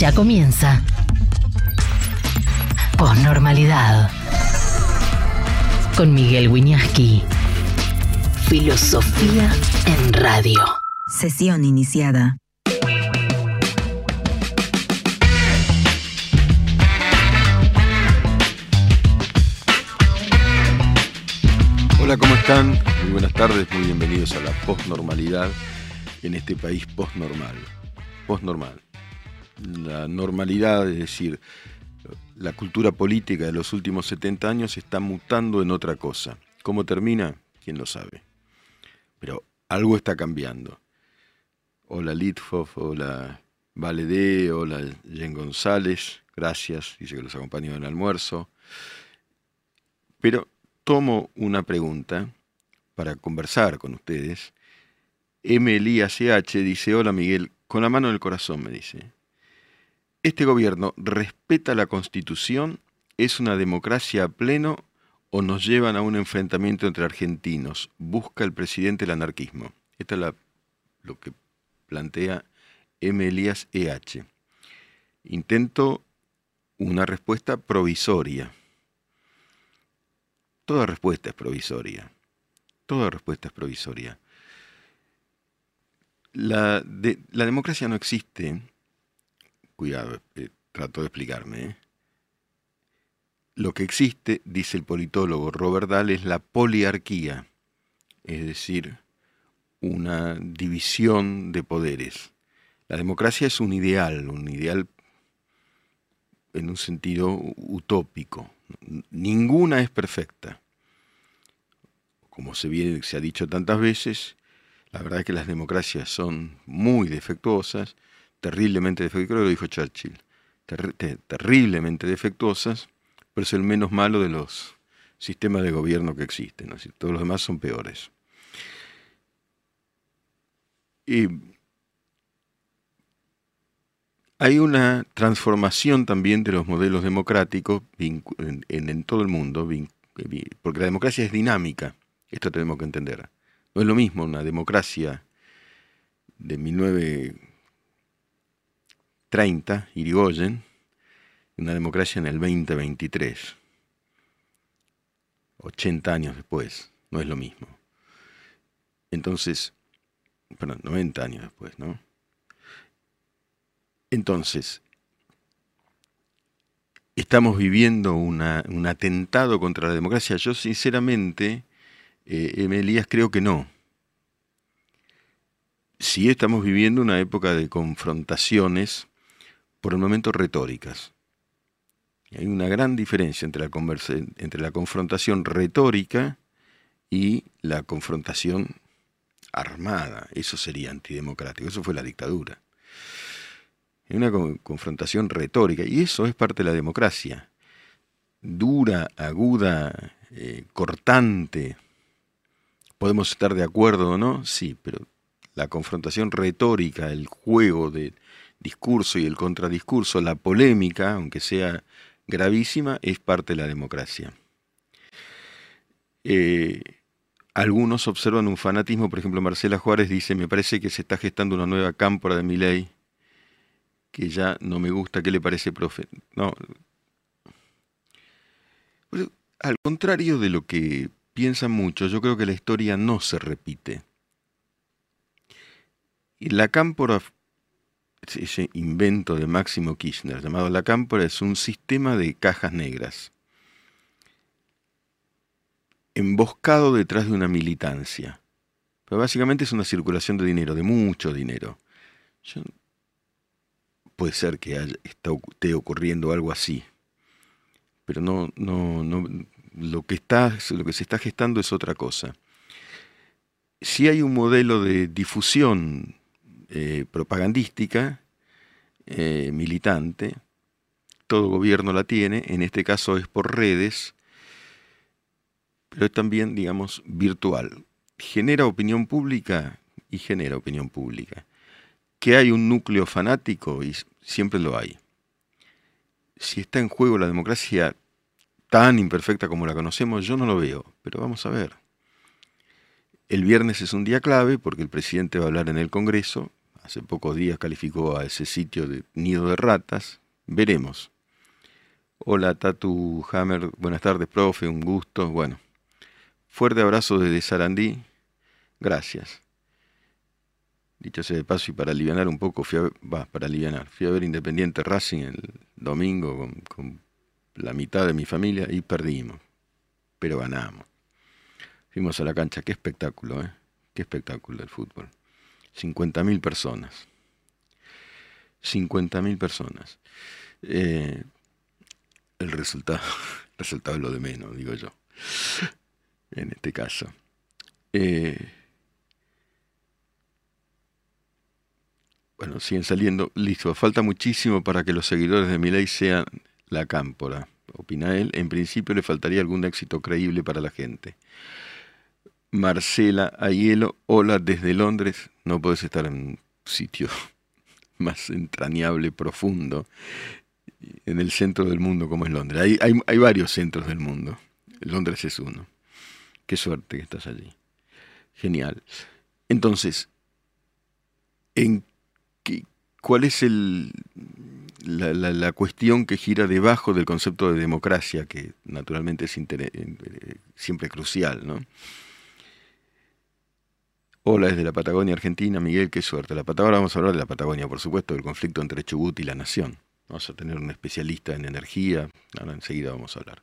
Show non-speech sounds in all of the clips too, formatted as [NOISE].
Ya comienza. Posnormalidad. Con Miguel Wiñaski. Filosofía en radio. Sesión iniciada. Hola, ¿cómo están? Muy buenas tardes, muy bienvenidos a la posnormalidad en este país postnormal. Postnormal. La normalidad, es decir, la cultura política de los últimos 70 años está mutando en otra cosa. ¿Cómo termina? ¿Quién lo sabe? Pero algo está cambiando. Hola Litfoff, hola Valedé, hola Jen González, gracias, dice que los acompañó en el almuerzo. Pero tomo una pregunta para conversar con ustedes. M. Elías CH dice, hola Miguel, con la mano en el corazón me dice. ¿Este gobierno respeta la constitución? ¿Es una democracia a pleno o nos llevan a un enfrentamiento entre argentinos? ¿Busca el presidente el anarquismo? Esto es lo que plantea M. Elías EH. Intento una respuesta provisoria. Toda respuesta es provisoria. Toda respuesta es provisoria. La democracia no existe. Cuidado, eh, trato de explicarme. ¿eh? Lo que existe, dice el politólogo Robert Dahl, es la poliarquía, es decir, una división de poderes. La democracia es un ideal, un ideal en un sentido utópico, ninguna es perfecta. Como se, se ha dicho tantas veces, la verdad es que las democracias son muy defectuosas, terriblemente defectuosas, creo que lo dijo Churchill, terriblemente defectuosas, pero es el menos malo de los sistemas de gobierno que existen, todos los demás son peores. Y hay una transformación también de los modelos democráticos en, todo el mundo, porque la democracia es dinámica, esto tenemos que entender. No es lo mismo una democracia de 1930, Irigoyen, una democracia en el 2023, 80 años después, no es lo mismo. Entonces, perdón, 90 años después, ¿no? Entonces, estamos viviendo un atentado contra la democracia. Yo sinceramente, eh, Elías, creo que no. Sí estamos viviendo una época de confrontaciones, por el momento retóricas. Hay una gran diferencia entre la, entre la confrontación retórica y la confrontación armada. Eso sería antidemocrático. Eso fue la dictadura una confrontación retórica, y eso es parte de la democracia. Dura, aguda, eh, cortante. Podemos estar de acuerdo o no, sí, pero la confrontación retórica, el juego de discurso y el contradiscurso, la polémica, aunque sea gravísima, es parte de la democracia. Eh, algunos observan un fanatismo, por ejemplo, Marcela Juárez dice, me parece que se está gestando una nueva cámpora de mi ley que ya no me gusta, ¿qué le parece, profe? No. al contrario de lo que piensan muchos, yo creo que la historia no se repite. Y la cámpora, ese invento de Máximo Kirchner llamado la cámpora, es un sistema de cajas negras, emboscado detrás de una militancia. Pero básicamente es una circulación de dinero, de mucho dinero. Puede ser que esté ocurriendo algo así. Pero no, no, no, lo que está, lo que se está gestando es otra cosa. Si hay un modelo de difusión eh, propagandística, eh, militante, todo gobierno la tiene, en este caso es por redes, pero es también, digamos, virtual. Genera opinión pública y genera opinión pública. Que hay un núcleo fanático, y siempre lo hay. Si está en juego la democracia tan imperfecta como la conocemos, yo no lo veo, pero vamos a ver. El viernes es un día clave porque el presidente va a hablar en el Congreso, hace pocos días calificó a ese sitio de nido de ratas. Veremos. Hola Tatu Hammer, buenas tardes, profe, un gusto. Bueno, fuerte abrazo desde Sarandí. Gracias. Dicho sea de paso y para aliviar un poco, fui va, para aliviar, fui a ver Independiente Racing el domingo con, con la mitad de mi familia y perdimos, pero ganamos. Fuimos a la cancha, qué espectáculo, ¿eh? Qué espectáculo el fútbol. 50.000 personas. 50.000 personas. Eh, el resultado, [LAUGHS] el resultado es lo de menos, digo yo, en este caso. Eh, bueno, siguen saliendo. Listo, falta muchísimo para que los seguidores de mi ley sean la cámpora, opina él. En principio le faltaría algún éxito creíble para la gente. Marcela Ayelo, hola desde Londres. No puedes estar en un sitio [LAUGHS] más entrañable, profundo, en el centro del mundo como es Londres. Hay, hay, hay varios centros del mundo. Londres es uno. Qué suerte que estás allí. Genial. Entonces, ¿en qué, ¿cuál es el, la, la, la, cuestión que gira debajo del concepto de democracia, que naturalmente es eh, siempre crucial, ¿no? Hola desde la Patagonia Argentina, Miguel, qué suerte. La Patagonia, vamos a hablar de la Patagonia, por supuesto, del conflicto entre Chubut y la nación. Vamos a tener un especialista en energía, ahora enseguida vamos a hablar.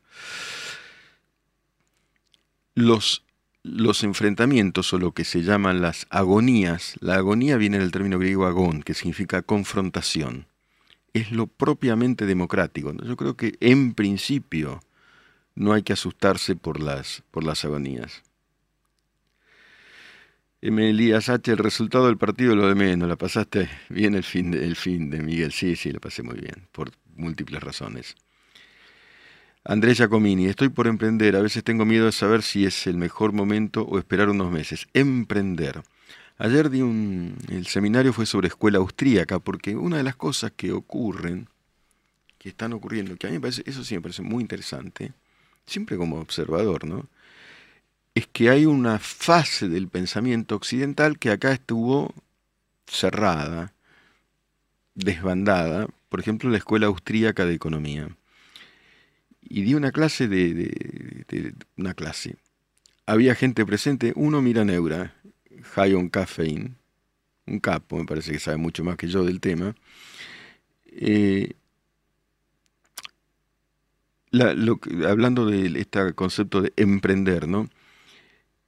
Los, los enfrentamientos o lo que se llaman las agonías, la agonía viene del término griego agón, que significa confrontación. Es lo propiamente democrático. Yo creo que en principio no hay que asustarse por las, por las agonías. Elías H., el resultado del partido lo de menos, la pasaste bien el fin, de, el fin de Miguel, sí, sí, lo pasé muy bien, por múltiples razones. Andrés Giacomini, estoy por emprender, a veces tengo miedo de saber si es el mejor momento o esperar unos meses. Emprender. Ayer di un, el seminario fue sobre escuela austríaca, porque una de las cosas que ocurren, que están ocurriendo, que a mí me parece, eso sí me parece muy interesante, siempre como observador, ¿no? Es que hay una fase del pensamiento occidental que acá estuvo cerrada, desbandada, por ejemplo, la Escuela Austríaca de Economía. Y di una clase de, una clase. Había gente presente, uno mira Neura, High on Caffeine, un capo, me parece que sabe mucho más que yo del tema. Eh, hablando de este concepto de emprender, ¿no?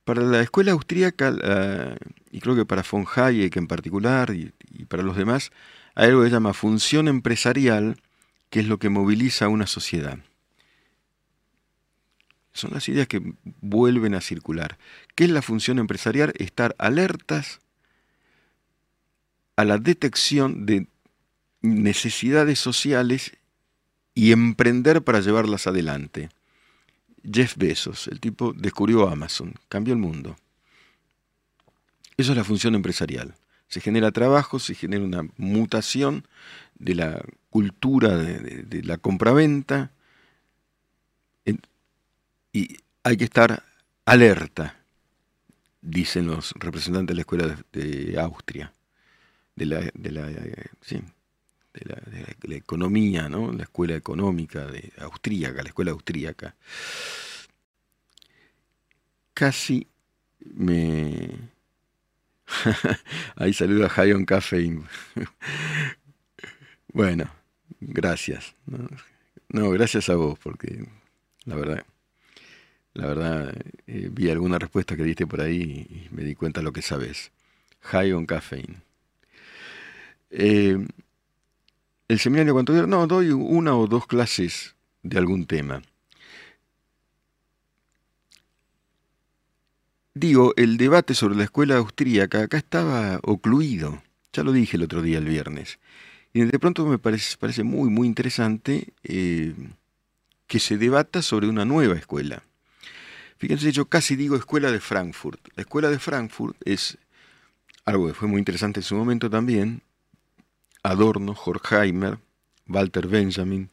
Para la escuela austríaca, uh, y creo que para von Hayek en particular, y, y, para los demás, hay algo que se llama función empresarial, que es lo que moviliza a una sociedad. Son las ideas que vuelven a circular. ¿Qué es la función empresarial? Estar alertas a la detección de necesidades sociales y emprender para llevarlas adelante. Jeff Bezos, el tipo descubrió Amazon, cambió el mundo. Eso es la función empresarial. Se genera trabajo, se genera una mutación de la cultura de, la compraventa y hay que estar alerta, dicen los representantes de la escuela de, Austria, de la, de la sí, de la, economía, ¿no? la escuela económica de austríaca, la escuela austríaca. Casi me... [LAUGHS] Ahí saluda a Hayon Caffeine. [LAUGHS] bueno, gracias. ¿no? ¿no? gracias a vos, porque la verdad, la verdad, eh, vi alguna respuesta que diste por ahí y me di cuenta de lo que sabes. High on caffeine. Eh, el seminario cuánto dura? No, doy una o dos clases de algún tema. Digo, el debate sobre la escuela austríaca acá estaba ocluido. Ya lo dije el otro día, el viernes. Y de pronto me parece, parece muy, muy interesante eh, que se debata sobre una nueva escuela. Fíjense, yo casi digo escuela de Frankfurt. La escuela de Frankfurt es algo que fue muy interesante en su momento también, Adorno, Horkheimer, Walter Benjamin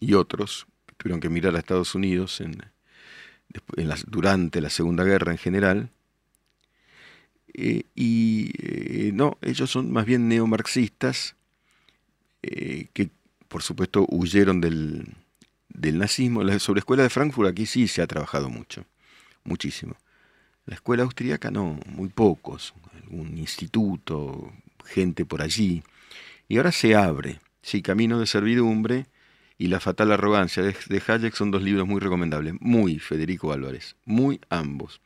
y otros que tuvieron que mirar a Estados Unidos en, durante la Segunda Guerra en general. Eh, y no, ellos son más bien neomarxistas eh, que por supuesto huyeron del, del nazismo. La escuela de Frankfurt aquí sí se ha trabajado mucho, muchísimo. La escuela austríaca no, muy pocos, algún instituto, gente por allí. Y ahora se abre, sí, Camino de Servidumbre y La Fatal Arrogancia de, Hayek son dos libros muy recomendables, muy Federico Álvarez, muy ambos.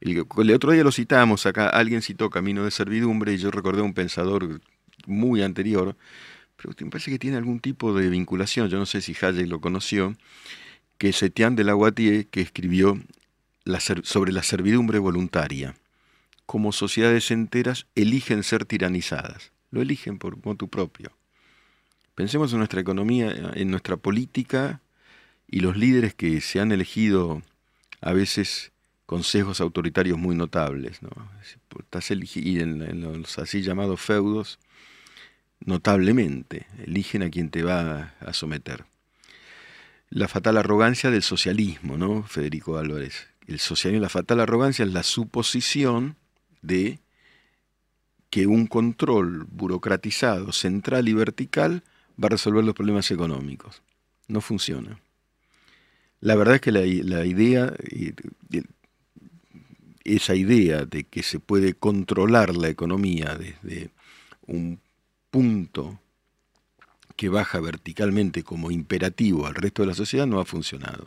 El, otro día lo citamos acá, alguien citó Camino de Servidumbre y yo recordé a un pensador muy anterior, pero me parece que tiene algún tipo de vinculación, yo no sé si Hayek lo conoció, que es Etienne de Lavoisier, que escribió sobre la servidumbre voluntaria. Como sociedades enteras eligen ser tiranizadas. Lo eligen por motu propio. Pensemos en nuestra economía, en nuestra política y los líderes que se han elegido a veces consejos autoritarios muy notables. ¿no? Y en, en los así llamados feudos, notablemente, eligen a quien te va a someter. La fatal arrogancia del socialismo, ¿no? Federico Álvarez, el socialismo, la fatal arrogancia es la suposición de que un control burocratizado, central y vertical va a resolver los problemas económicos. No funciona. La verdad es que la, idea, esa idea de que se puede controlar la economía desde un punto que baja verticalmente como imperativo al resto de la sociedad no ha funcionado.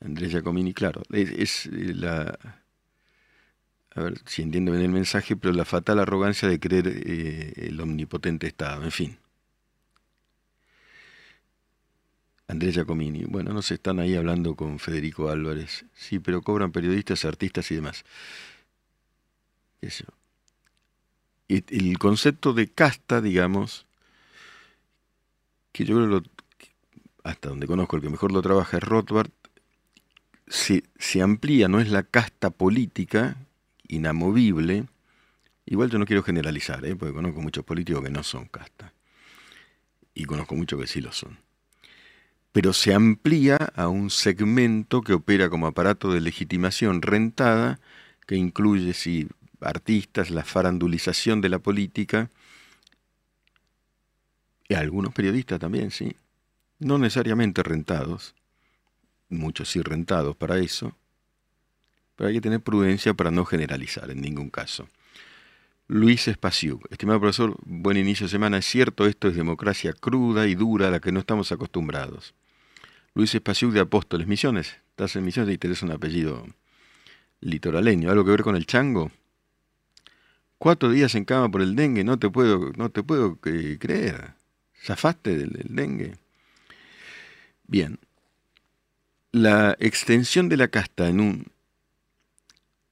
Andrés Giacomini, claro, es, eh, la... A ver si entiendo bien el mensaje, pero la fatal arrogancia de creer eh, el omnipotente Estado, en fin. Andrés Giacomini, bueno, no se están ahí hablando con Federico Álvarez, sí, pero cobran periodistas, artistas y demás. Eso. El concepto de casta, digamos, que yo creo que hasta donde conozco el que mejor lo trabaja es Rothbard, se, amplía, no es la casta política inamovible. Igual yo no quiero generalizar, ¿eh? porque conozco muchos políticos que no son casta. Y conozco muchos que sí lo son. Pero se amplía a un segmento que opera como aparato de legitimación rentada, que incluye, sí, artistas, la farandulización de la política, y algunos periodistas también, sí. No necesariamente rentados, muchos sí rentados para eso, pero hay que tener prudencia para no generalizar en ningún caso. Luis Espaciuc, estimado profesor, buen inicio de semana. Es cierto, esto es democracia cruda y dura a la que no estamos acostumbrados. Luis Espaciuc de Apóstoles Misiones. Estás en Misiones y tenés un apellido litoraleño. ¿Algo que ver con el chango? Cuatro días en cama por el dengue, no te puedo, no te puedo eh, creer. ¿Zafaste del dengue? Bien, la extensión de la casta en un,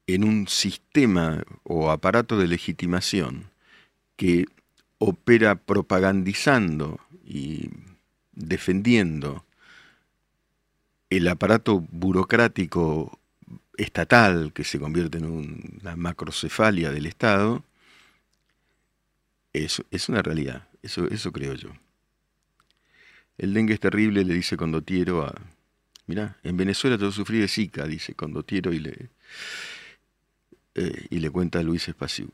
en un sistema o aparato de legitimación que opera propagandizando y defendiendo el aparato burocrático estatal que se convierte en una macrocefalia del Estado, es, es una realidad, eso, eso creo yo. El dengue es terrible, le dice Condotiero a, Mirá, en Venezuela yo sufrí de Zika, dice Condotiero y le, eh, y le cuenta a Luis Espaciu.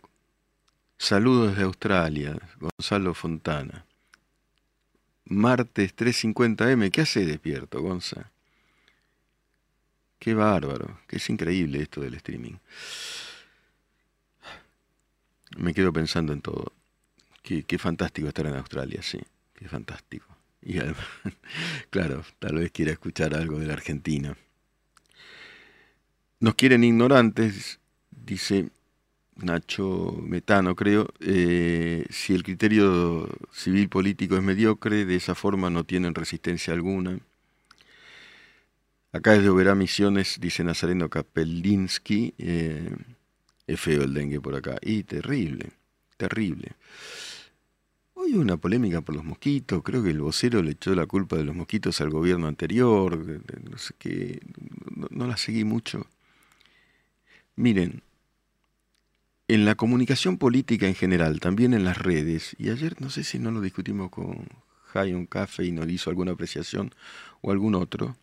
Saludos desde Australia, Gonzalo Fontana. Martes 3.50M, ¿qué hace despierto, Gonza? Qué bárbaro, que es increíble esto del streaming. Me quedo pensando en todo. Qué fantástico estar en Australia, sí, qué fantástico. [LAUGHS] Y [LAUGHS] claro, tal vez quiera escuchar algo de la Argentina. Nos quieren ignorantes, dice Nacho Metano, creo, eh, si el criterio civil político es mediocre, de esa forma no tienen resistencia alguna. Acá desde Oberá Misiones, dice Nazareno Kapelinsky, eh, es feo el dengue por acá. Y terrible, terrible. Hoy una polémica por los mosquitos, creo que el vocero le echó la culpa de los mosquitos al gobierno anterior, no sé qué, no, la seguí mucho. Miren, en la comunicación política en general, también en las redes, y ayer no sé si no lo discutimos con Jai un café y nos hizo alguna apreciación o algún otro,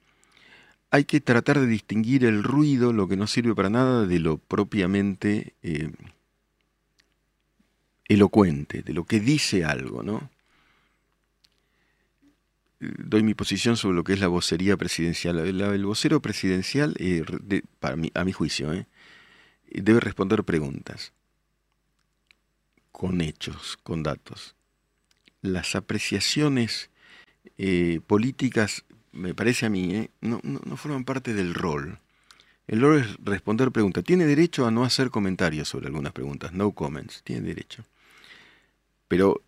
hay que tratar de distinguir el ruido, lo que no sirve para nada, de lo propiamente eh, elocuente, de lo que dice algo, ¿no? Doy mi posición sobre lo que es la vocería presidencial. El, vocero presidencial, eh, para a mi juicio, eh, debe responder preguntas con hechos, con datos. Las apreciaciones políticas me parece a mí, ¿eh? no, no, forman parte del rol. El rol es responder preguntas. Tiene derecho a no hacer comentarios sobre algunas preguntas, no comments, tiene derecho. Pero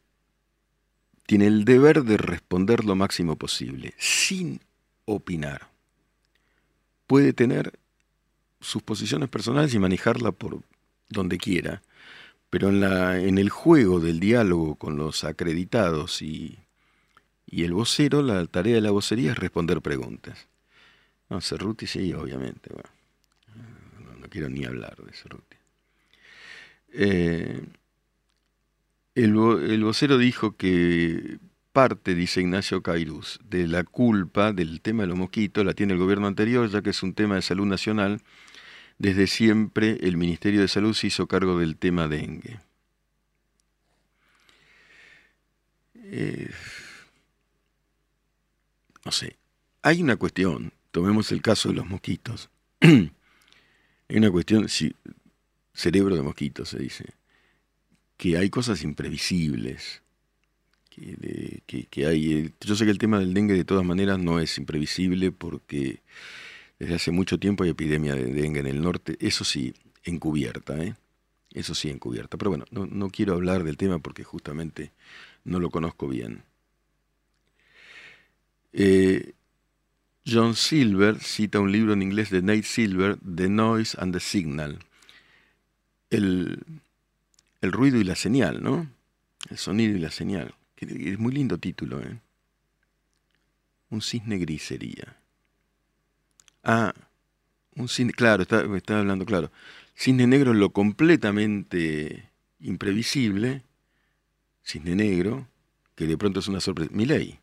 tiene el deber de responder lo máximo posible, sin opinar. Puede tener sus posiciones personales y manejarla por donde quiera, pero en, el juego del diálogo con los acreditados y y el vocero, la tarea de la vocería es responder preguntas. No, Cerruti sí, obviamente. no, quiero ni hablar de Cerruti. Eh, el, vocero dijo que parte, dice Ignacio Cairuz, de la culpa del tema de los mosquitos la tiene el gobierno anterior, ya que es un tema de salud nacional. Desde siempre el Ministerio de Salud se hizo cargo del tema dengue. Eh, no sé, hay una cuestión, tomemos el caso de los mosquitos. [CLEARS THROAT] hay una cuestión, cerebro de mosquitos se dice, que hay cosas imprevisibles. Que, hay, yo sé que el tema del dengue de todas maneras no es imprevisible porque desde hace mucho tiempo hay epidemia de dengue en el norte, eso sí, encubierta, ¿eh? eso sí, encubierta. Pero bueno, no, no quiero hablar del tema porque justamente no lo conozco bien. Eh, John Silver cita un libro en inglés de Nate Silver, The Noise and the Signal. El, ruido y la señal, ¿no? El sonido y la señal. Es muy lindo título, ¿eh? Un cisne gris sería. Ah, un cisne, claro, estaba está hablando claro. Cisne negro es lo completamente imprevisible. Cisne negro, que de pronto es una sorpresa. Mi ley.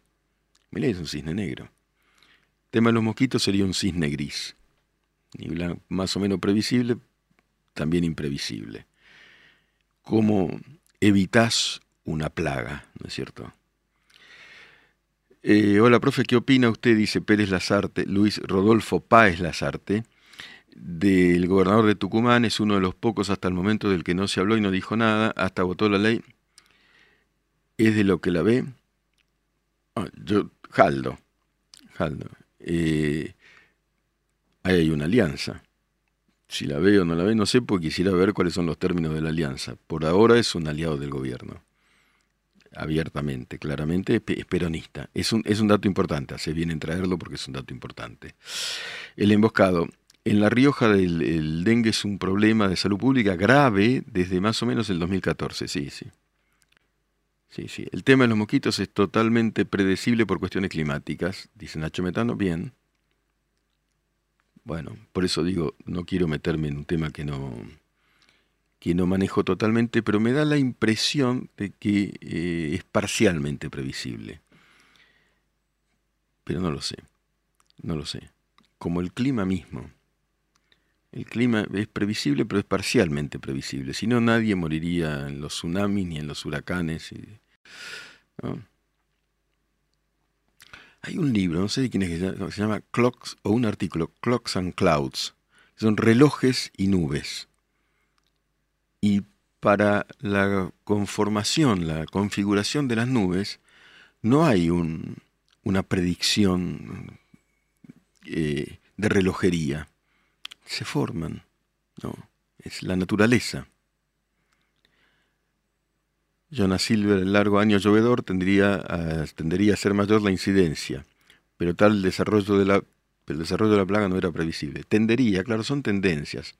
Milei es un cisne negro. El tema de los mosquitos sería un cisne gris. más o menos previsible, también imprevisible. ¿Cómo evitas una plaga, no es cierto? Eh, hola, profe, ¿qué opina usted? Dice Pérez Lazarte, Luis Rodolfo Páez Lazarte, del gobernador de Tucumán, es uno de los pocos hasta el momento del que no se habló y no dijo nada, hasta votó la ley. ¿Es de lo que la ve? Ah, yo Jaldo. Jaldo. Eh, ahí hay una alianza. Si la ve o no la ve, no sé, porque quisiera ver cuáles son los términos de la alianza. Por ahora es un aliado del gobierno. Abiertamente, claramente, es peronista. Es un, es un dato importante, hace bien en traerlo porque es un dato importante. El emboscado. En La Rioja el, dengue es un problema de salud pública grave desde más o menos el 2014, sí, sí. Sí, sí. El tema de los mosquitos es totalmente predecible por cuestiones climáticas, dice Nacho Metano. Bien. Bueno, por eso digo, no quiero meterme en un tema que no, que no manejo totalmente, pero me da la impresión de que eh, es parcialmente previsible. Pero no lo sé, no lo sé. Como el clima mismo. El clima es previsible, pero es parcialmente previsible. Si no, nadie moriría en los tsunamis ni en los huracanes. Hay un libro, no sé de quién es, que se llama Clocks, o un artículo, Clocks and Clouds. Son relojes y nubes. Y para la conformación, la configuración de las nubes, no hay una predicción eh, de relojería se forman, ¿no? Es la naturaleza. Jonas Silver, el largo año llovedor, tendría a, tendería a ser mayor la incidencia, pero tal desarrollo de la, el desarrollo de la plaga no era previsible. Tendería, claro, son tendencias.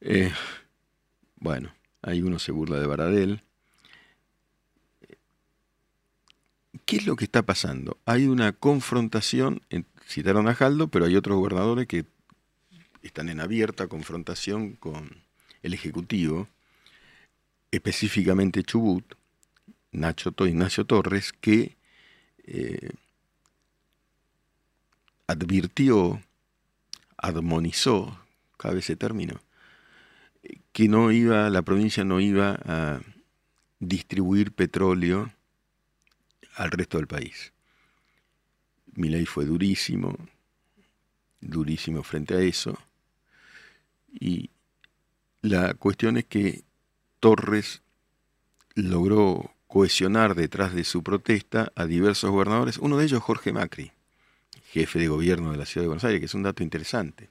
Eh, bueno, ahí uno se burla de Baradel. ¿Qué es lo que está pasando? Hay una confrontación, citaron a Jaldo, pero hay otros gobernadores que están en abierta confrontación con el Ejecutivo, específicamente Chubut, Nacho Ignacio Torres, que eh, advirtió, armonizó, cabe ese término, que no iba, la provincia no iba a distribuir petróleo al resto del país. Mi ley fue durísimo, durísimo frente a eso. Y la cuestión es que Torres logró cohesionar detrás de su protesta a diversos gobernadores, uno de ellos Jorge Macri, jefe de gobierno de la ciudad de Buenos Aires, que es un dato interesante.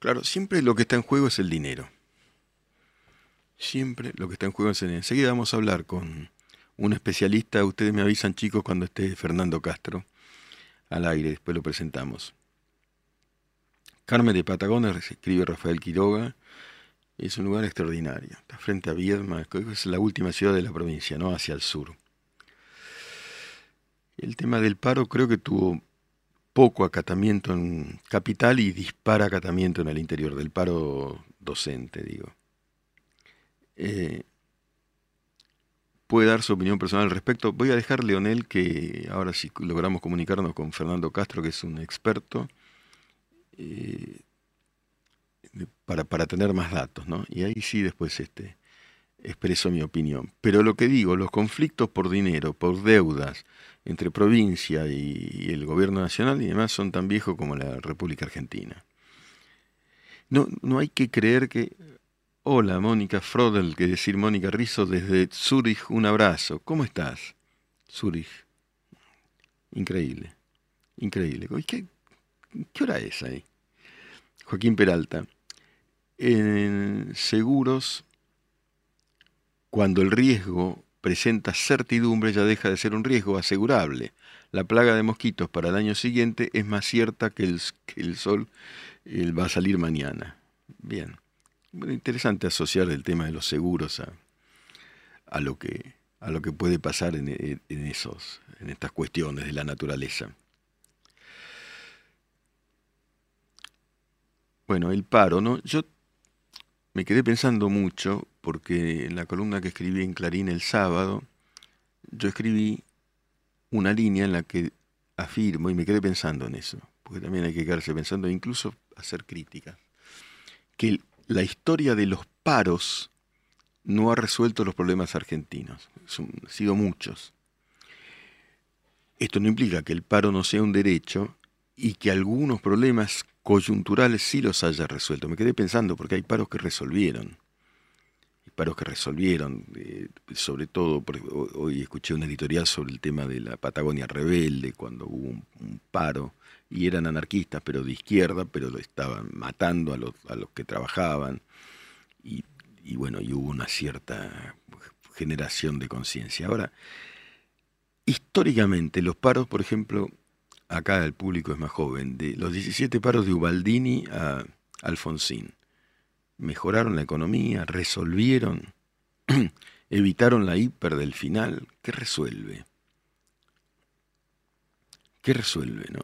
Claro, siempre lo que está en juego es el dinero. Siempre lo que está en juego es el dinero. Enseguida vamos a hablar con un especialista, ustedes me avisan chicos cuando esté Fernando Castro al aire, después lo presentamos. Carmen de Patagones, escribe Rafael Quiroga, es un lugar extraordinario. Está frente a Viedma, es la última ciudad de la provincia, ¿no? Hacia el sur. El tema del paro creo que tuvo poco acatamiento en capital y dispara acatamiento en el interior del paro docente, digo. Eh, puede dar su opinión personal al respecto. Voy a dejar Leonel que ahora sí logramos comunicarnos con Fernando Castro, que es un experto, eh, para, para, tener más datos, ¿no? Y ahí sí después este, expreso mi opinión. Pero lo que digo, los conflictos por dinero, por deudas, entre provincia y el gobierno nacional y demás son tan viejos como la República Argentina. No, no hay que creer que Hola, Mónica Frodel, que decir Mónica Rizzo desde Zurich, un abrazo. ¿Cómo estás? Zurich. Increíble, increíble. ¿Qué, qué hora es ahí? Joaquín Peralta. En seguros, cuando el riesgo presenta certidumbre, ya deja de ser un riesgo asegurable. La plaga de mosquitos para el año siguiente es más cierta que el, sol va a salir mañana. Bien interesante asociar el tema de los seguros a, a, lo, que, a lo que puede pasar en, en, esos, en estas cuestiones de la naturaleza. Bueno, el paro, ¿no? Yo me quedé pensando mucho porque en la columna que escribí en Clarín el sábado, yo escribí una línea en la que afirmo, y me quedé pensando en eso, porque también hay que quedarse pensando, incluso hacer críticas, que la historia de los paros no ha resuelto los problemas argentinos. han sido muchos. Esto no implica que el paro no sea un derecho y que algunos problemas coyunturales sí los haya resuelto. Me quedé pensando porque hay paros que resolvieron. Hay paros que resolvieron, eh, sobre todo, hoy escuché una editorial sobre el tema de la Patagonia rebelde, cuando hubo un paro y eran anarquistas, pero de izquierda, pero estaban matando a los, a los que trabajaban. Y, y bueno, y hubo una cierta generación de conciencia. Ahora, históricamente, los paros, por ejemplo, acá el público es más joven, de los 17 paros de Ubaldini a Alfonsín, mejoraron la economía, resolvieron, [CLEARS THROAT] evitaron la hiper del final. ¿Qué resuelve? ¿Qué resuelve, no?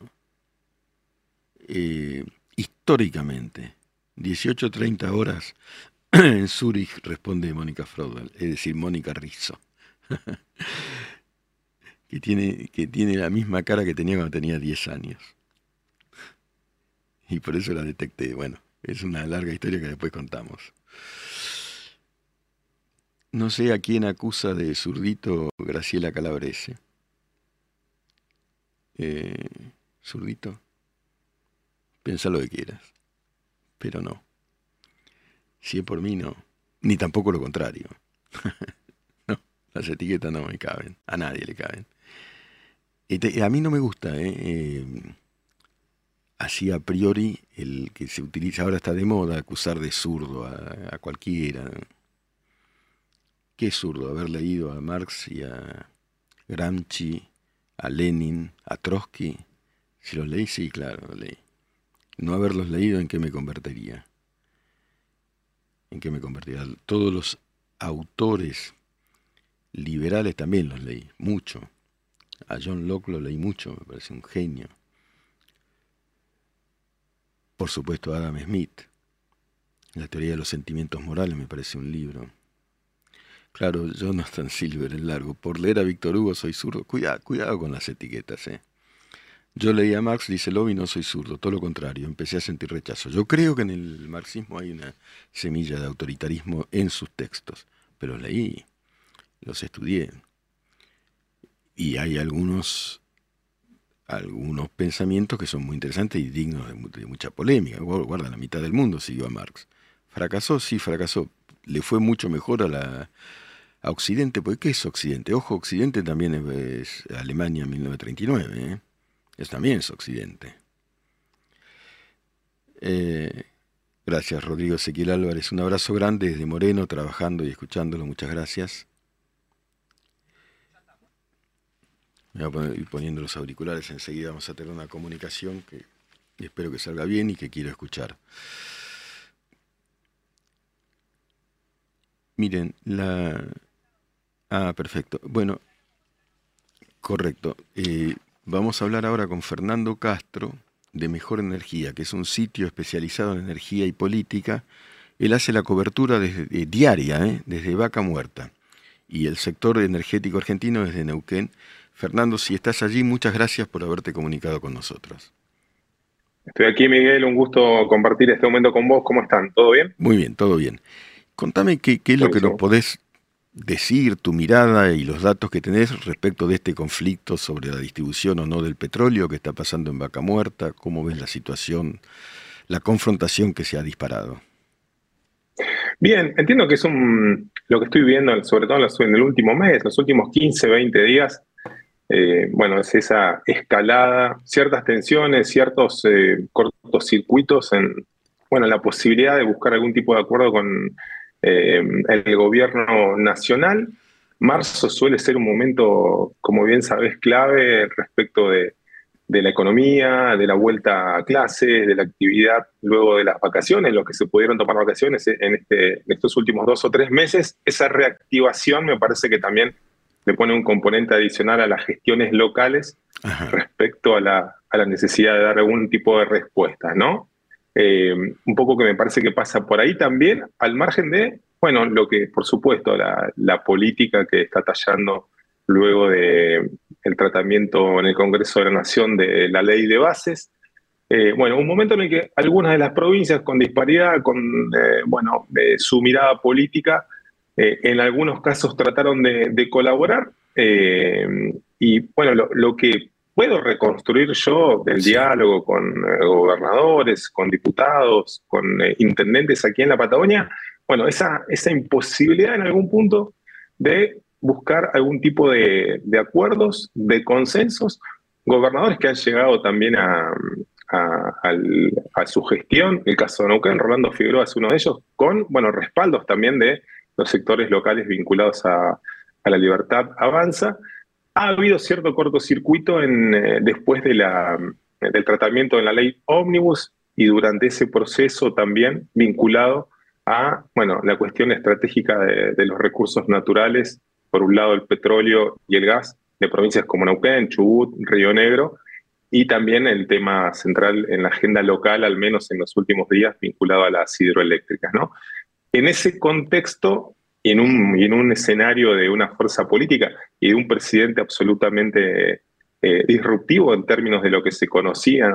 Eh, históricamente, 18-30 horas [CLEARS THROAT] en Zurich, responde Mónica Fraudel, es decir, Mónica Rizzo, [LAUGHS] que, tiene, que tiene la misma cara que tenía cuando tenía 10 años. Y por eso la detecté. Bueno, es una larga historia que después contamos. No sé a quién acusa de zurdito Graciela Calabrese. Eh, ¿Zurdito? Piensa lo que quieras. Pero no. Si es por mí, no. Ni tampoco lo contrario. [LAUGHS] no, las etiquetas no me caben. A nadie le caben. Y a mí no me gusta, ¿eh? ¿eh? Así a priori, el que se utiliza ahora está de moda, acusar de zurdo a, cualquiera. ¿Qué zurdo? Haber leído a Marx y a Gramsci, a Lenin, a Trotsky. Si los leí, sí, claro, los leí no haberlos leído, ¿en qué me convertiría? ¿En qué me convertiría? Todos los autores liberales también los leí, mucho. A John Locke lo leí mucho, me parece un genio. Por supuesto, Adam Smith. La teoría de los sentimientos morales me parece un libro. Claro, Jonathan Silver es largo. Por leer a Víctor Hugo soy zurdo. Cuidado, cuidado con las etiquetas, ¿eh? Yo leí a Marx, dice Lobby, no soy zurdo, todo lo contrario, empecé a sentir rechazo. Yo creo que en el marxismo hay una semilla de autoritarismo en sus textos, pero leí, los estudié. Y hay algunos, algunos pensamientos que son muy interesantes y dignos de, mucha polémica. Guarda, la mitad del mundo siguió a Marx. ¿Fracasó? Sí, fracasó. Le fue mucho mejor a la a Occidente, porque ¿qué es Occidente? Ojo, Occidente también es, Alemania en 1939, ¿eh? es también es Occidente. Eh, gracias, Rodrigo Ezequiel Álvarez. Un abrazo grande desde Moreno, trabajando y escuchándolo. Muchas gracias. Voy a ir poniendo los auriculares, enseguida vamos a tener una comunicación que espero que salga bien y que quiero escuchar. Miren, la... Ah, perfecto. Bueno, correcto. Eh, vamos a hablar ahora con Fernando Castro de Mejor Energía, que es un sitio especializado en energía y política. Él hace la cobertura desde, eh, diaria, ¿eh? desde Vaca Muerta. Y el sector energético argentino desde Neuquén Fernando, si estás allí, muchas gracias por haberte comunicado con nosotros. Estoy aquí, Miguel, un gusto compartir este momento con vos. ¿Cómo están? ¿Todo bien? Muy bien, todo bien. Contame qué, es lo que nos podés decir, tu mirada y los datos que tenés respecto de este conflicto sobre la distribución o no del petróleo que está pasando en Vaca Muerta, cómo ves la situación, la confrontación que se ha disparado. Bien, entiendo que es un, lo que estoy viendo, sobre todo en el último mes, los últimos 15, 20 días, eh, bueno, es esa escalada, ciertas tensiones, ciertos eh, cortocircuitos en, bueno, la posibilidad de buscar algún tipo de acuerdo con eh, el gobierno nacional. Marzo suele ser un momento, como bien sabes, clave respecto de, la economía, de la vuelta a clases, de la actividad luego de las vacaciones, los que se pudieron tomar vacaciones en, este, en estos últimos dos o tres meses. Esa reactivación me parece que también le pone un componente adicional a las gestiones locales respecto a la, necesidad de dar algún tipo de respuesta, ¿no? Eh, un poco que me parece que pasa por ahí también, al margen de, bueno, lo que, por supuesto, la, política que está tallando luego del el tratamiento en el Congreso de la Nación de la ley de bases. Eh, bueno, un momento en el que algunas de las provincias con disparidad, con, eh, bueno, su mirada política, eh, en algunos casos trataron de, colaborar eh, y bueno, lo, que puedo reconstruir yo del diálogo con eh, gobernadores, con diputados, con intendentes aquí en la Patagonia, bueno, esa, esa imposibilidad en algún punto de buscar algún tipo de, acuerdos, de consensos, gobernadores que han llegado también a, a, su gestión, el caso de Neuquén, Rolando Figueroa es uno de ellos, con, bueno, respaldos también de los sectores locales vinculados a, la libertad avanza. Ha habido cierto cortocircuito en, eh, después de la, del tratamiento de la ley Omnibus y durante ese proceso también vinculado a bueno, la cuestión estratégica de, los recursos naturales, por un lado el petróleo y el gas de provincias como Neuquén, Chubut, Río Negro, y también el tema central en la agenda local, al menos en los últimos días, vinculado a las hidroeléctricas. ¿no? En ese contexto y en un, en un escenario de una fuerza política y de un presidente absolutamente eh, disruptivo en términos de lo que se conocía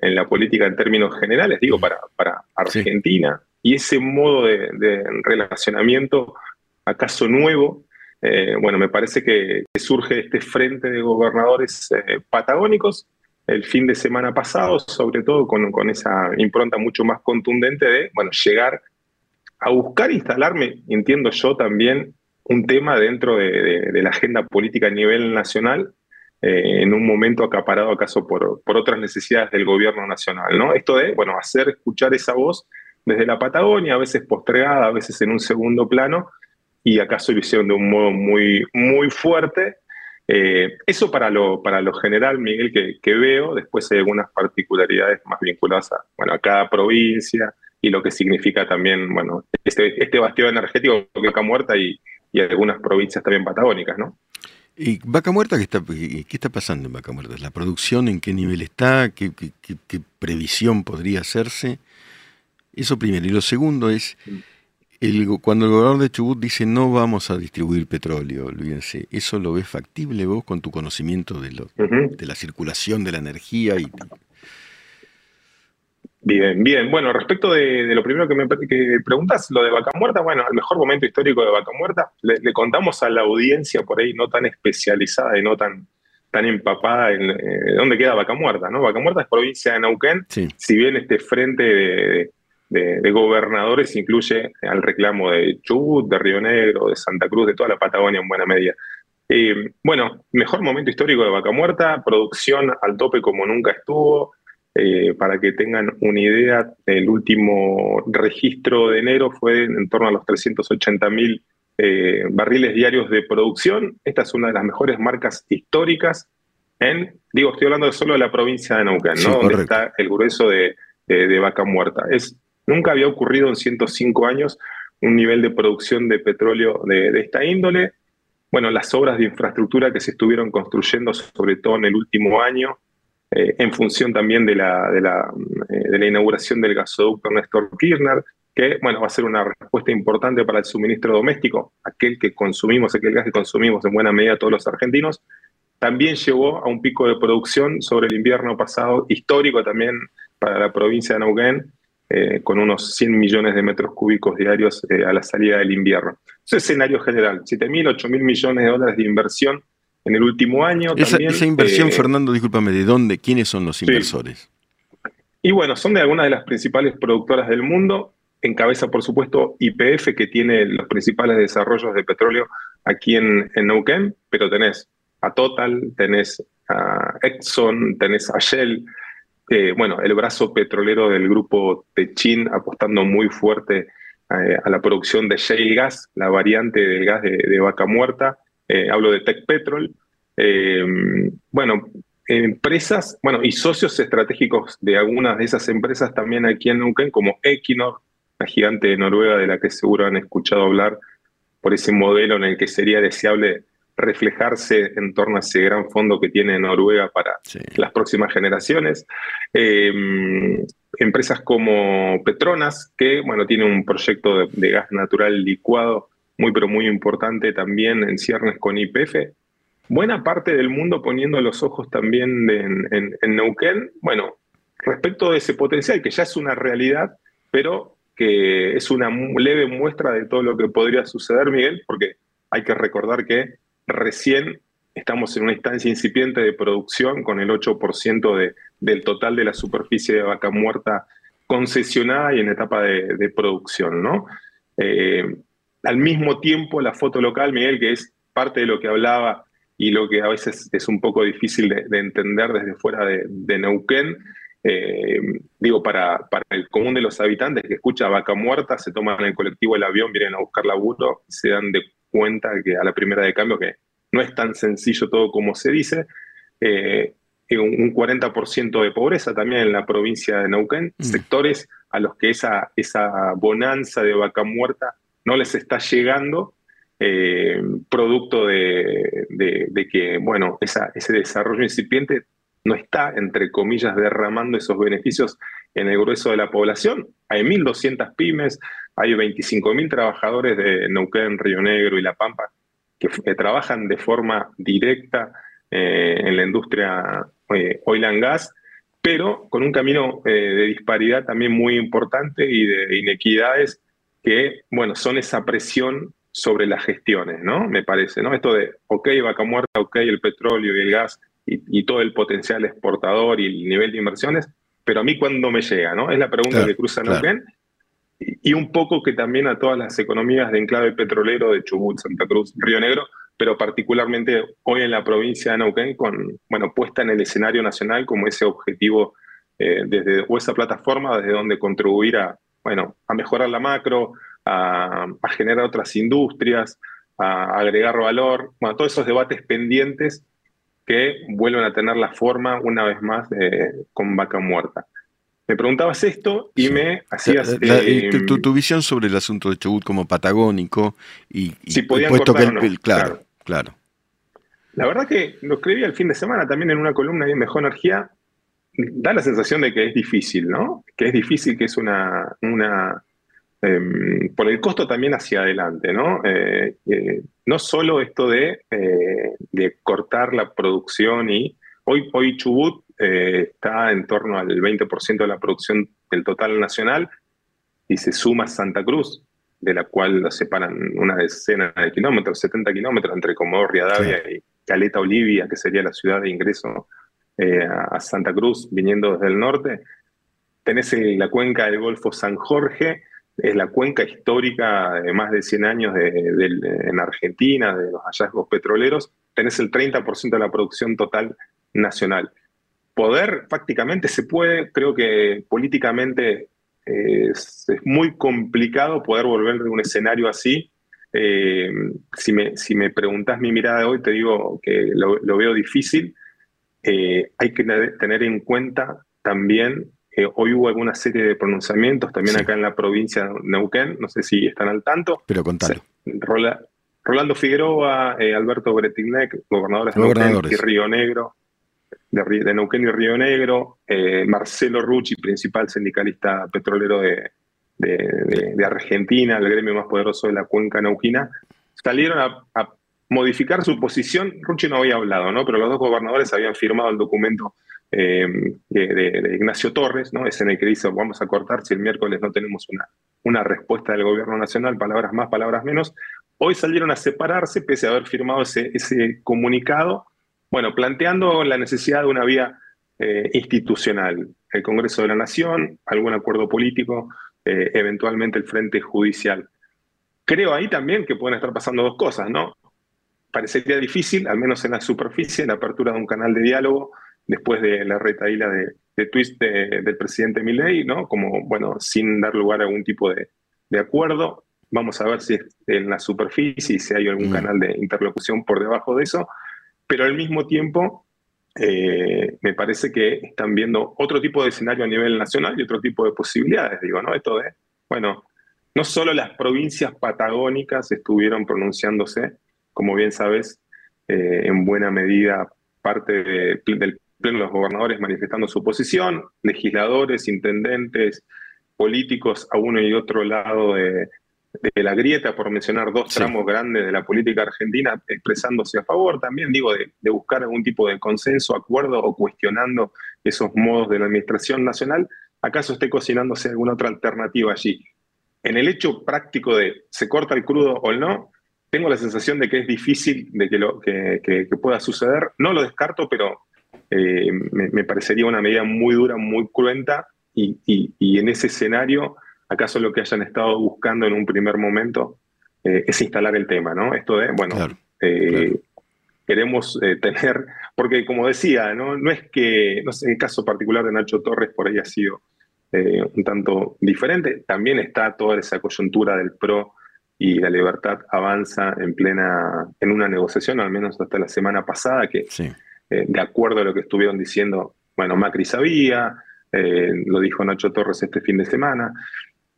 en, la política en términos generales, digo, para, para Argentina, y ese modo de, relacionamiento acaso nuevo, eh, bueno, me parece que, surge este frente de gobernadores eh, patagónicos el fin de semana pasado, sobre todo con, con, esa impronta mucho más contundente de, bueno, llegar a buscar instalarme, entiendo yo también, un tema dentro de, la agenda política a nivel nacional, eh, en un momento acaparado acaso por, por, otras necesidades del gobierno nacional, ¿no? Esto de, bueno, hacer escuchar esa voz desde la Patagonia, a veces postregada, a veces en un segundo plano, y acaso lo hicieron de un modo muy, muy fuerte. Eh, eso para lo, para lo general, Miguel, que, veo, después hay algunas particularidades más vinculadas bueno, a cada provincia, y lo que significa también, bueno, este, este bastión energético que Vaca Muerta y, algunas provincias también patagónicas, ¿no? ¿Y Vaca Muerta qué está, qué está pasando en Vaca Muerta? ¿La producción en qué nivel está? ¿Qué, previsión podría hacerse? Eso primero. Y lo segundo es, cuando el gobernador de Chubut dice no vamos a distribuir petróleo, olvídense, ¿eso lo ves factible vos con tu conocimiento de, lo, de la circulación de la energía? y Bien, bien. Bueno, respecto de, lo primero que me que preguntas, lo de Vaca Muerta, bueno, el mejor momento histórico de Vaca Muerta, le, contamos a la audiencia por ahí no tan especializada y no tan, tan empapada en eh, dónde queda Vaca Muerta, ¿no? Vaca Muerta es provincia de Neuquén, si bien este frente de de, gobernadores incluye al reclamo de Chubut, de Río Negro, de Santa Cruz, de toda la Patagonia en buena medida. Eh, bueno, mejor momento histórico de Vaca Muerta, producción al tope como nunca estuvo. Eh, para que tengan una idea, el último registro de enero fue en torno a los 380 mil eh, barriles diarios de producción. Esta es una de las mejores marcas históricas en, digo, estoy hablando solo de la provincia de Neuquén, ¿no? Donde está el grueso de, de Vaca Muerta. Es Nunca había ocurrido en 105 años un nivel de producción de petróleo de, esta índole. Bueno, las obras de infraestructura que se estuvieron construyendo, sobre todo en el último año, eh, en función también de la, eh, de la, inauguración del gasoducto Néstor Kirchner, que bueno, va a ser una respuesta importante para el suministro doméstico, aquel que consumimos, aquel gas que consumimos en buena medida todos los argentinos, también llevó a un pico de producción sobre el invierno pasado, histórico también para la provincia de Neuquén, eh, con unos 100 millones de metros cúbicos diarios a la salida del invierno. Ese es escenario general, 7.000, 8.000 millones de dólares de inversión en el último año. Esa, esa inversión, eh, Fernando, discúlpame, ¿de dónde? ¿Quiénes son los inversores? Y bueno, son de algunas de las principales productoras del mundo, encabeza por supuesto YPF, que tiene los principales desarrollos de petróleo aquí en, en Neuquén, pero tenés a Total, tenés a Exxon, tenés a Shell, bueno, el brazo petrolero del grupo Techin apostando muy fuerte eh, a la producción de shale gas, la variante del gas de, vaca muerta. Eh, hablo de Tech Petrol. Eh, bueno, empresas, bueno, y socios estratégicos de algunas de esas empresas también aquí en Neuquén, como Equinor, la gigante de Noruega de la que seguro han escuchado hablar por ese modelo en el que sería deseable reflejarse en torno a ese gran fondo que tiene Noruega para las próximas generaciones. Eh, empresas como Petronas, que bueno, tiene un proyecto de, gas natural licuado muy pero muy importante también en ciernes con IPF. Buena parte del mundo poniendo los ojos también en, Neuquén. Bueno, respecto de ese potencial que ya es una realidad, pero que es una leve muestra de todo lo que podría suceder, Miguel, porque hay que recordar que Recién estamos en una instancia incipiente de producción con el 8% de, del total de la superficie de vaca muerta concesionada y en etapa de, producción. ¿no? Eh, al mismo tiempo, la foto local, Miguel, que es parte de lo que hablaba y lo que a veces es un poco difícil de, entender desde fuera de, Neuquén, eh, digo, para, para, el común de los habitantes que escucha vaca muerta, se toman el colectivo el avión, vienen a buscar laburo, se dan de cuenta que a la primera de cambio que no es tan sencillo todo como se dice. Eh, un 40% de pobreza también en la provincia de Neuquén, mm. sectores a los que esa, esa bonanza de vaca muerta no les está llegando, eh, producto de, que, bueno, ese desarrollo incipiente no está, entre comillas, derramando esos beneficios en el grueso de la población. Hay 1.200 pymes, hay 25.000 trabajadores de Neuquén, Río Negro y La Pampa que, trabajan de forma directa eh, en la industria eh, oil and gas, pero con un camino de disparidad también muy importante y de inequidades que, bueno, son esa presión sobre las gestiones, ¿no? Me parece, ¿no? Esto de, ok, vaca muerta, ok, el petróleo y el gas y, todo el potencial exportador y el nivel de inversiones, pero a mí cuando me llega, ¿no? Es la pregunta que cruza Neuquén y un poco que también a todas las economías de enclave petrolero de Chubut, Santa Cruz, Río Negro, pero particularmente hoy en la provincia de Neuquén, con, bueno, puesta en el escenario nacional como ese objetivo eh, desde, o esa plataforma desde donde contribuir a, bueno, a mejorar la macro, a, generar otras industrias, a agregar valor, bueno, todos esos debates pendientes que vuelven a tener la forma una vez más con vaca muerta. Me preguntabas esto y me hacías... Eh, tu, visión sobre el asunto de Chubut como patagónico y, si podían puesto que claro, claro, La verdad que lo escribí el fin de semana también en una columna de Mejor Energía. Da la sensación de que es difícil, ¿no? Que es difícil, que es una, una em, por el costo también hacia adelante, ¿no? Eh, eh, no solo esto de, de, cortar la producción y hoy, hoy Chubut está en torno al 20% de la producción del total nacional y se suma Santa Cruz, de la cual lo separan una decena de kilómetros, 70 kilómetros entre Comodoro Rivadavia y Caleta Olivia, que sería la ciudad de ingreso eh, a Santa Cruz, viniendo desde el norte. Tenés la cuenca del Golfo San Jorge, es la cuenca histórica de más de 100 años en Argentina, de los hallazgos petroleros. Tenés el 30% de la producción total nacional. Poder, prácticamente se puede, creo que políticamente es, muy complicado poder volver de un escenario así. Eh, si, me, si me preguntas mi mirada de hoy, te digo que lo, veo difícil. Eh, hay que tener en cuenta también, que hoy hubo alguna serie de pronunciamientos también acá en la provincia de Neuquén, no sé si están al tanto. Pero contalo. Rolando Figueroa, eh, Alberto Bretignek, gobernadores de Neuquén y Río Negro, de, Neuquén y Río Negro, eh, Marcelo Rucci, principal sindicalista petrolero de, Argentina, el gremio más poderoso de la cuenca neuquina, salieron a, modificar su posición. Rucci no había hablado, ¿no? pero los dos gobernadores habían firmado el documento eh, de, Ignacio Torres, ¿no? es en el que dice vamos a cortar si el miércoles no tenemos una, una respuesta del gobierno nacional, palabras más, palabras menos. Hoy salieron a separarse pese a haber firmado ese, ese comunicado bueno, planteando la necesidad de una vía eh, institucional, el Congreso de la Nación, algún acuerdo político, eh, eventualmente el Frente Judicial. Creo ahí también que pueden estar pasando dos cosas, ¿no? Parecería difícil, al menos en la superficie, la apertura de un canal de diálogo después de la retaíla de, de tweets del presidente Milley, ¿no? Como, bueno, sin dar lugar a algún tipo de, acuerdo. Vamos a ver si en la superficie, si hay algún mm. canal de interlocución por debajo de eso pero al mismo tiempo eh, me parece que están viendo otro tipo de escenario a nivel nacional y otro tipo de posibilidades, digo, ¿no? Esto de, bueno, no solo las provincias patagónicas estuvieron pronunciándose, como bien sabes, eh, en buena medida parte del pleno de los gobernadores manifestando su posición, legisladores, intendentes, políticos a uno y otro lado de, de la grieta, por mencionar dos tramos grandes de la política argentina, expresándose a favor también, digo, de, buscar algún tipo de consenso, acuerdo o cuestionando esos modos de la administración nacional, ¿acaso esté cocinándose alguna otra alternativa allí? En el hecho práctico de se corta el crudo o no, tengo la sensación de que es difícil de que, lo, que, pueda suceder. No lo descarto, pero eh, me, parecería una medida muy dura, muy cruenta y, y en ese escenario ¿Acaso lo que hayan estado buscando en un primer momento eh, es instalar el tema, ¿no? Esto de, bueno, eh, queremos tener, porque como decía, ¿no? no es que, no sé, el caso particular de Nacho Torres por ahí ha sido un tanto diferente, también está toda esa coyuntura del PRO y la libertad avanza en plena, en una negociación, al menos hasta la semana pasada, que de acuerdo a lo que estuvieron diciendo, bueno, Macri sabía, lo dijo Nacho Torres este fin de semana,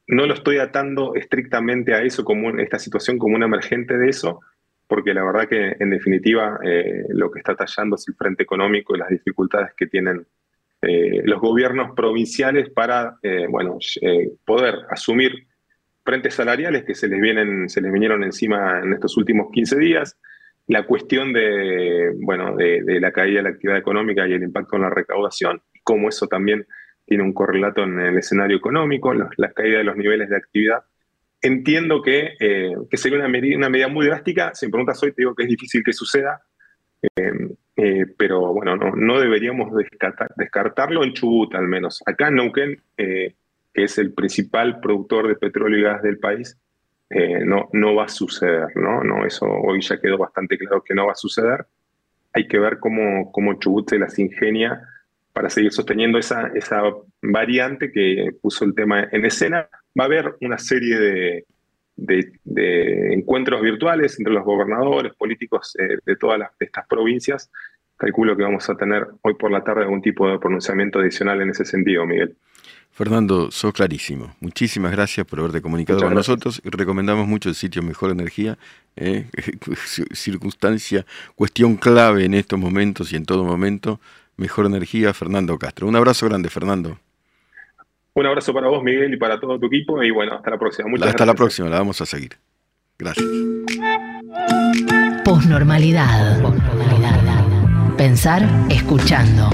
no lo estoy atando estrictamente a eso, como esta situación como una emergente de eso, porque la verdad que en definitiva eh, lo que está tallando es el frente económico y las dificultades que tienen eh, los gobiernos provinciales para eh, bueno, poder asumir frentes salariales que se les, vienen, se les vinieron encima en estos últimos 15 días, la cuestión de, bueno, de, la caída de la actividad económica y el impacto en la recaudación, cómo eso también tiene un correlato en el escenario económico, la caída de los niveles de actividad. Entiendo que, eh, que sería una medida, una medida muy drástica. Si me preguntas hoy, te digo que es difícil que suceda. Eh, eh, pero bueno, no, no deberíamos descartarlo en Chubut al menos. Acá en Neuquén, que es el principal productor de petróleo y gas del país, no, no va a suceder, ¿no? ¿no? Eso hoy ya quedó bastante claro que no va a suceder. Hay que ver cómo, cómo Chubut se las ingenia para seguir sosteniendo esa, esa variante que puso el tema en escena. Va a haber una serie de, de, encuentros virtuales entre los gobernadores, políticos eh, de todas las, estas provincias. Calculo que vamos a tener hoy por la tarde algún tipo de pronunciamiento adicional en ese sentido, Miguel. Fernando, sos clarísimo. Muchísimas gracias por haberte comunicado con nosotros. Recomendamos mucho el sitio Mejor Energía, eh, [LAUGHS] circunstancia, cuestión clave en estos momentos y en todo momento Mejor Energía, Fernando Castro. Un abrazo grande, Fernando. Un abrazo para vos, Miguel, y para todo tu equipo. Y bueno, hasta la próxima. Muchas hasta la próxima, la vamos a seguir. Gracias. Posnormalidad. Pensar escuchando.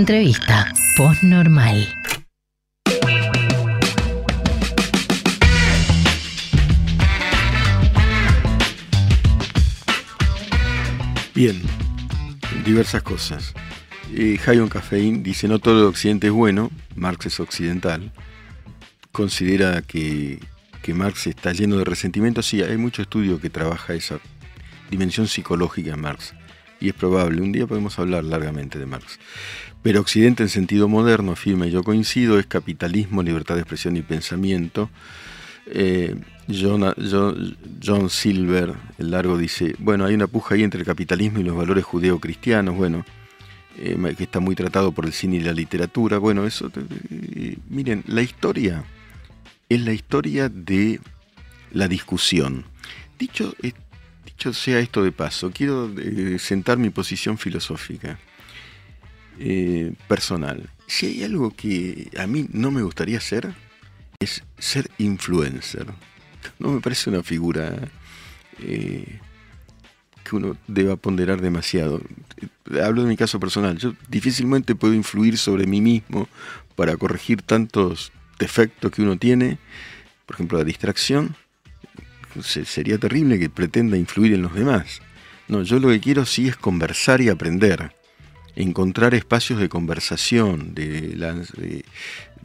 Entrevista Postnormal. Bien, diversas cosas. Eh, Cafeín dice, no todo el occidente es bueno, Marx es occidental. Considera que, que Marx está lleno de resentimiento. Sí, hay mucho estudio que trabaja esa dimensión psicológica en Marx. Y es probable, un día podemos hablar largamente de Marx. Pero Occidente en sentido moderno, afirma yo coincido, es capitalismo, libertad de expresión y pensamiento. Eh, John, Silver, el largo, dice, bueno, hay una puja ahí entre el capitalismo y los valores judeo-cristianos, bueno, eh, que está muy tratado por el cine y la literatura. Bueno, eso, eh, miren, la historia es la historia de la discusión. Dicho, dicho sea esto de paso, quiero sentar mi posición filosófica. Eh, personal. Si hay algo que a mí no me gustaría ser, es ser influencer. No me parece una figura eh, que uno deba ponderar demasiado. Hablo de mi caso personal. Yo difícilmente puedo influir sobre mí mismo para corregir tantos defectos que uno tiene. Por ejemplo, la distracción. Sería terrible que pretenda influir en los demás. No, yo lo que quiero sí es conversar y aprender encontrar espacios de conversación, de,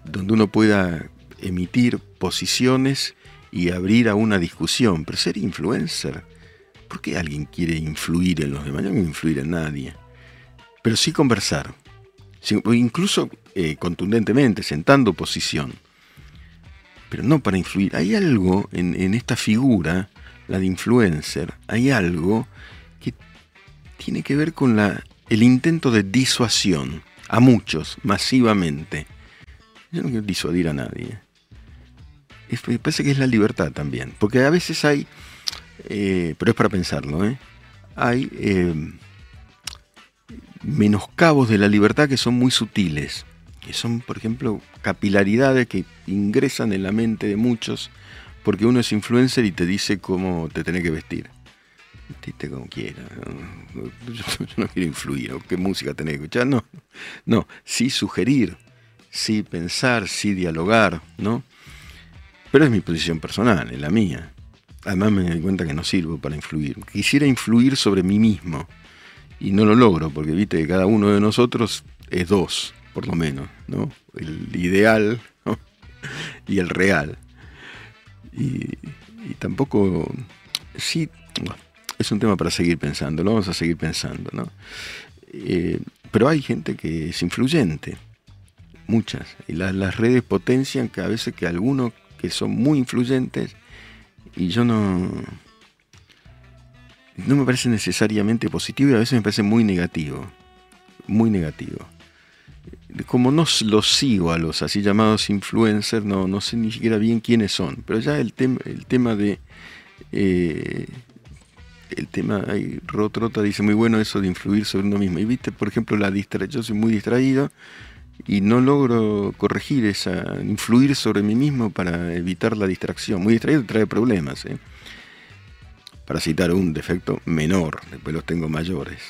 donde uno pueda emitir posiciones y abrir a una discusión. Pero ser influencer, ¿por qué alguien quiere influir en los demás? No quiero influir en nadie. Pero sí conversar, incluso eh, contundentemente, sentando posición. Pero no para influir. Hay algo en esta figura la de influencer, hay algo que tiene que ver con la, el intento de disuasión a muchos, masivamente. Yo no quiero disuadir a nadie. me parece que es la libertad también, porque a veces hay, eh, pero es para pensarlo, ¿eh? hay eh, menoscabos de la libertad que son muy sutiles, que son, por ejemplo, capilaridades que ingresan en la mente de muchos porque uno es influencer y te dice cómo te tenés que vestir. Vestite como quieras. Yo, no quiero influir, o qué música tenés que escuchar, no. No, sí sugerir, sí pensar, sí dialogar, ¿no? Pero es mi posición personal, es la mía. Además me doy cuenta que no sirvo para influir. Quisiera influir sobre mí mismo y no lo logro, porque viste que cada uno de nosotros es dos, por lo menos, ¿no? El ideal [LAUGHS] y el real. Y, tampoco, sí, es un tema para seguir pensando, lo vamos a seguir pensando, ¿no? Eh, pero hay gente que es influyente, muchas, y las redes potencian que a veces que algunos que son muy influyentes, y yo no, no me parece necesariamente positivo y a veces me parece muy negativo, muy negativo como no los sigo a los así llamados influencers, no, no sé ni siquiera bien quiénes son, pero ya el, tema el tema de... Eh, el tema, ahí, Rotrota dice muy bueno eso de influir sobre uno mismo. Y viste, por ejemplo, la distra yo soy muy distraído y no logro corregir esa, influir sobre mí mismo para evitar la distracción. Muy distraído trae problemas, ¿eh? para citar un defecto menor, después los tengo mayores.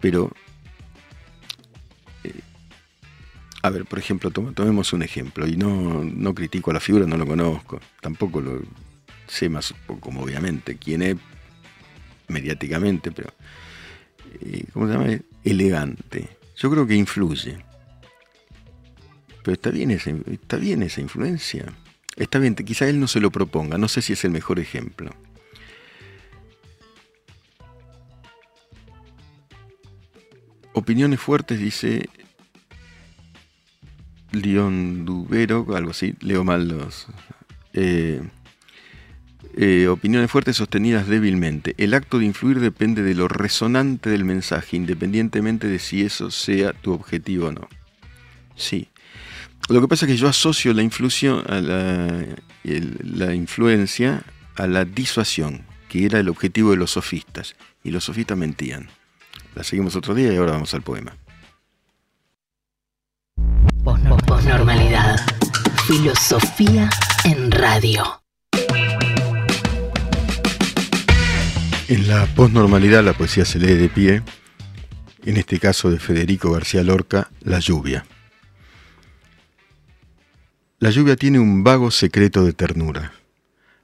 Pero A ver, por ejemplo, tomemos un ejemplo, y no, no critico a la figura, no lo conozco, tampoco lo sé más, como obviamente, quién es mediáticamente, pero, eh, ¿cómo se llama? Elegante. Yo creo que influye. Pero está bien esa, está bien esa influencia. Está bien, quizá él no se lo proponga, no sé si es el mejor ejemplo. Opiniones fuertes, dice León Dubero, algo así, leo mal los... Eh, eh, opiniones fuertes sostenidas débilmente. El acto de influir depende de lo resonante del mensaje, independientemente de si eso sea tu objetivo o no. Sí. Lo que pasa es que yo asocio la, a la, la influencia a la disuasión, que era el objetivo de los sofistas. Y los sofistas mentían. La seguimos otro día y ahora vamos al poema. Posnormalidad. Filosofía en radio. En la posnormalidad la poesía se lee de pie, en este caso de Federico García Lorca, La lluvia. La lluvia tiene un vago secreto de ternura,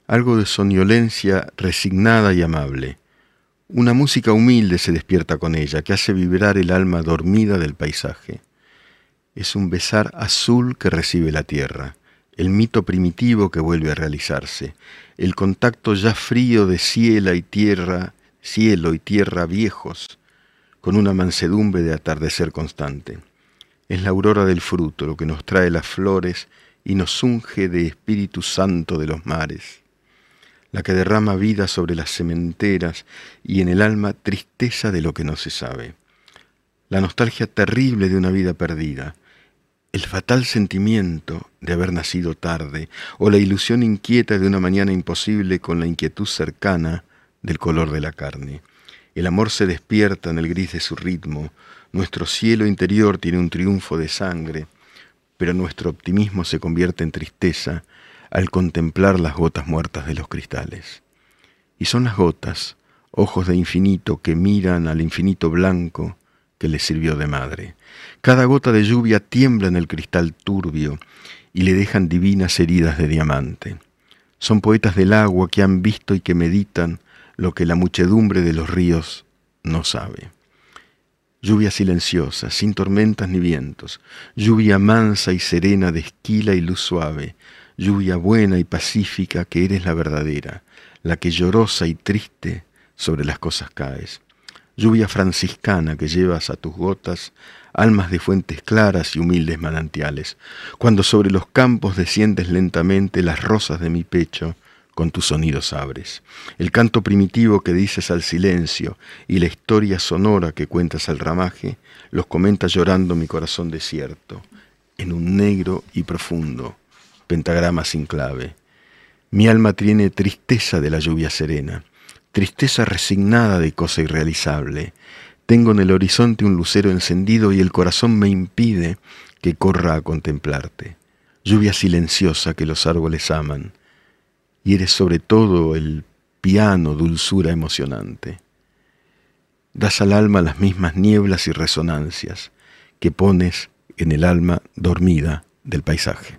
algo de soñolencia resignada y amable. Una música humilde se despierta con ella, que hace vibrar el alma dormida del paisaje es un besar azul que recibe la tierra, el mito primitivo que vuelve a realizarse, el contacto ya frío de cielo y tierra, cielo y tierra viejos, con una mansedumbre de atardecer constante. Es la aurora del fruto lo que nos trae las flores y nos unge de Espíritu Santo de los mares, la que derrama vida sobre las cementeras y en el alma tristeza de lo que no se sabe, la nostalgia terrible de una vida perdida, el fatal sentimiento de haber nacido tarde o la ilusión inquieta de una mañana imposible con la inquietud cercana del color de la carne. El amor se despierta en el gris de su ritmo, nuestro cielo interior tiene un triunfo de sangre, pero nuestro optimismo se convierte en tristeza al contemplar las gotas muertas de los cristales. Y son las gotas, ojos de infinito que miran al infinito blanco que les sirvió de madre. Cada gota de lluvia tiembla en el cristal turbio y le dejan divinas heridas de diamante. Son poetas del agua que han visto y que meditan lo que la muchedumbre de los ríos no sabe. Lluvia silenciosa, sin tormentas ni vientos, lluvia mansa y serena de esquila y luz suave, lluvia buena y pacífica que eres la verdadera, la que llorosa y triste sobre las cosas caes lluvia franciscana que llevas a tus gotas, almas de fuentes claras y humildes manantiales, cuando sobre los campos desciendes lentamente las rosas de mi pecho, con tus sonidos abres. El canto primitivo que dices al silencio y la historia sonora que cuentas al ramaje, los comenta llorando mi corazón desierto, en un negro y profundo pentagrama sin clave. Mi alma tiene tristeza de la lluvia serena, tristeza resignada de cosa irrealizable. Tengo en el horizonte un lucero encendido y el corazón me impide que corra a contemplarte. Lluvia silenciosa que los árboles aman, y eres sobre todo el piano dulzura emocionante. Das al alma las mismas nieblas y resonancias que pones en el alma dormida del paisaje.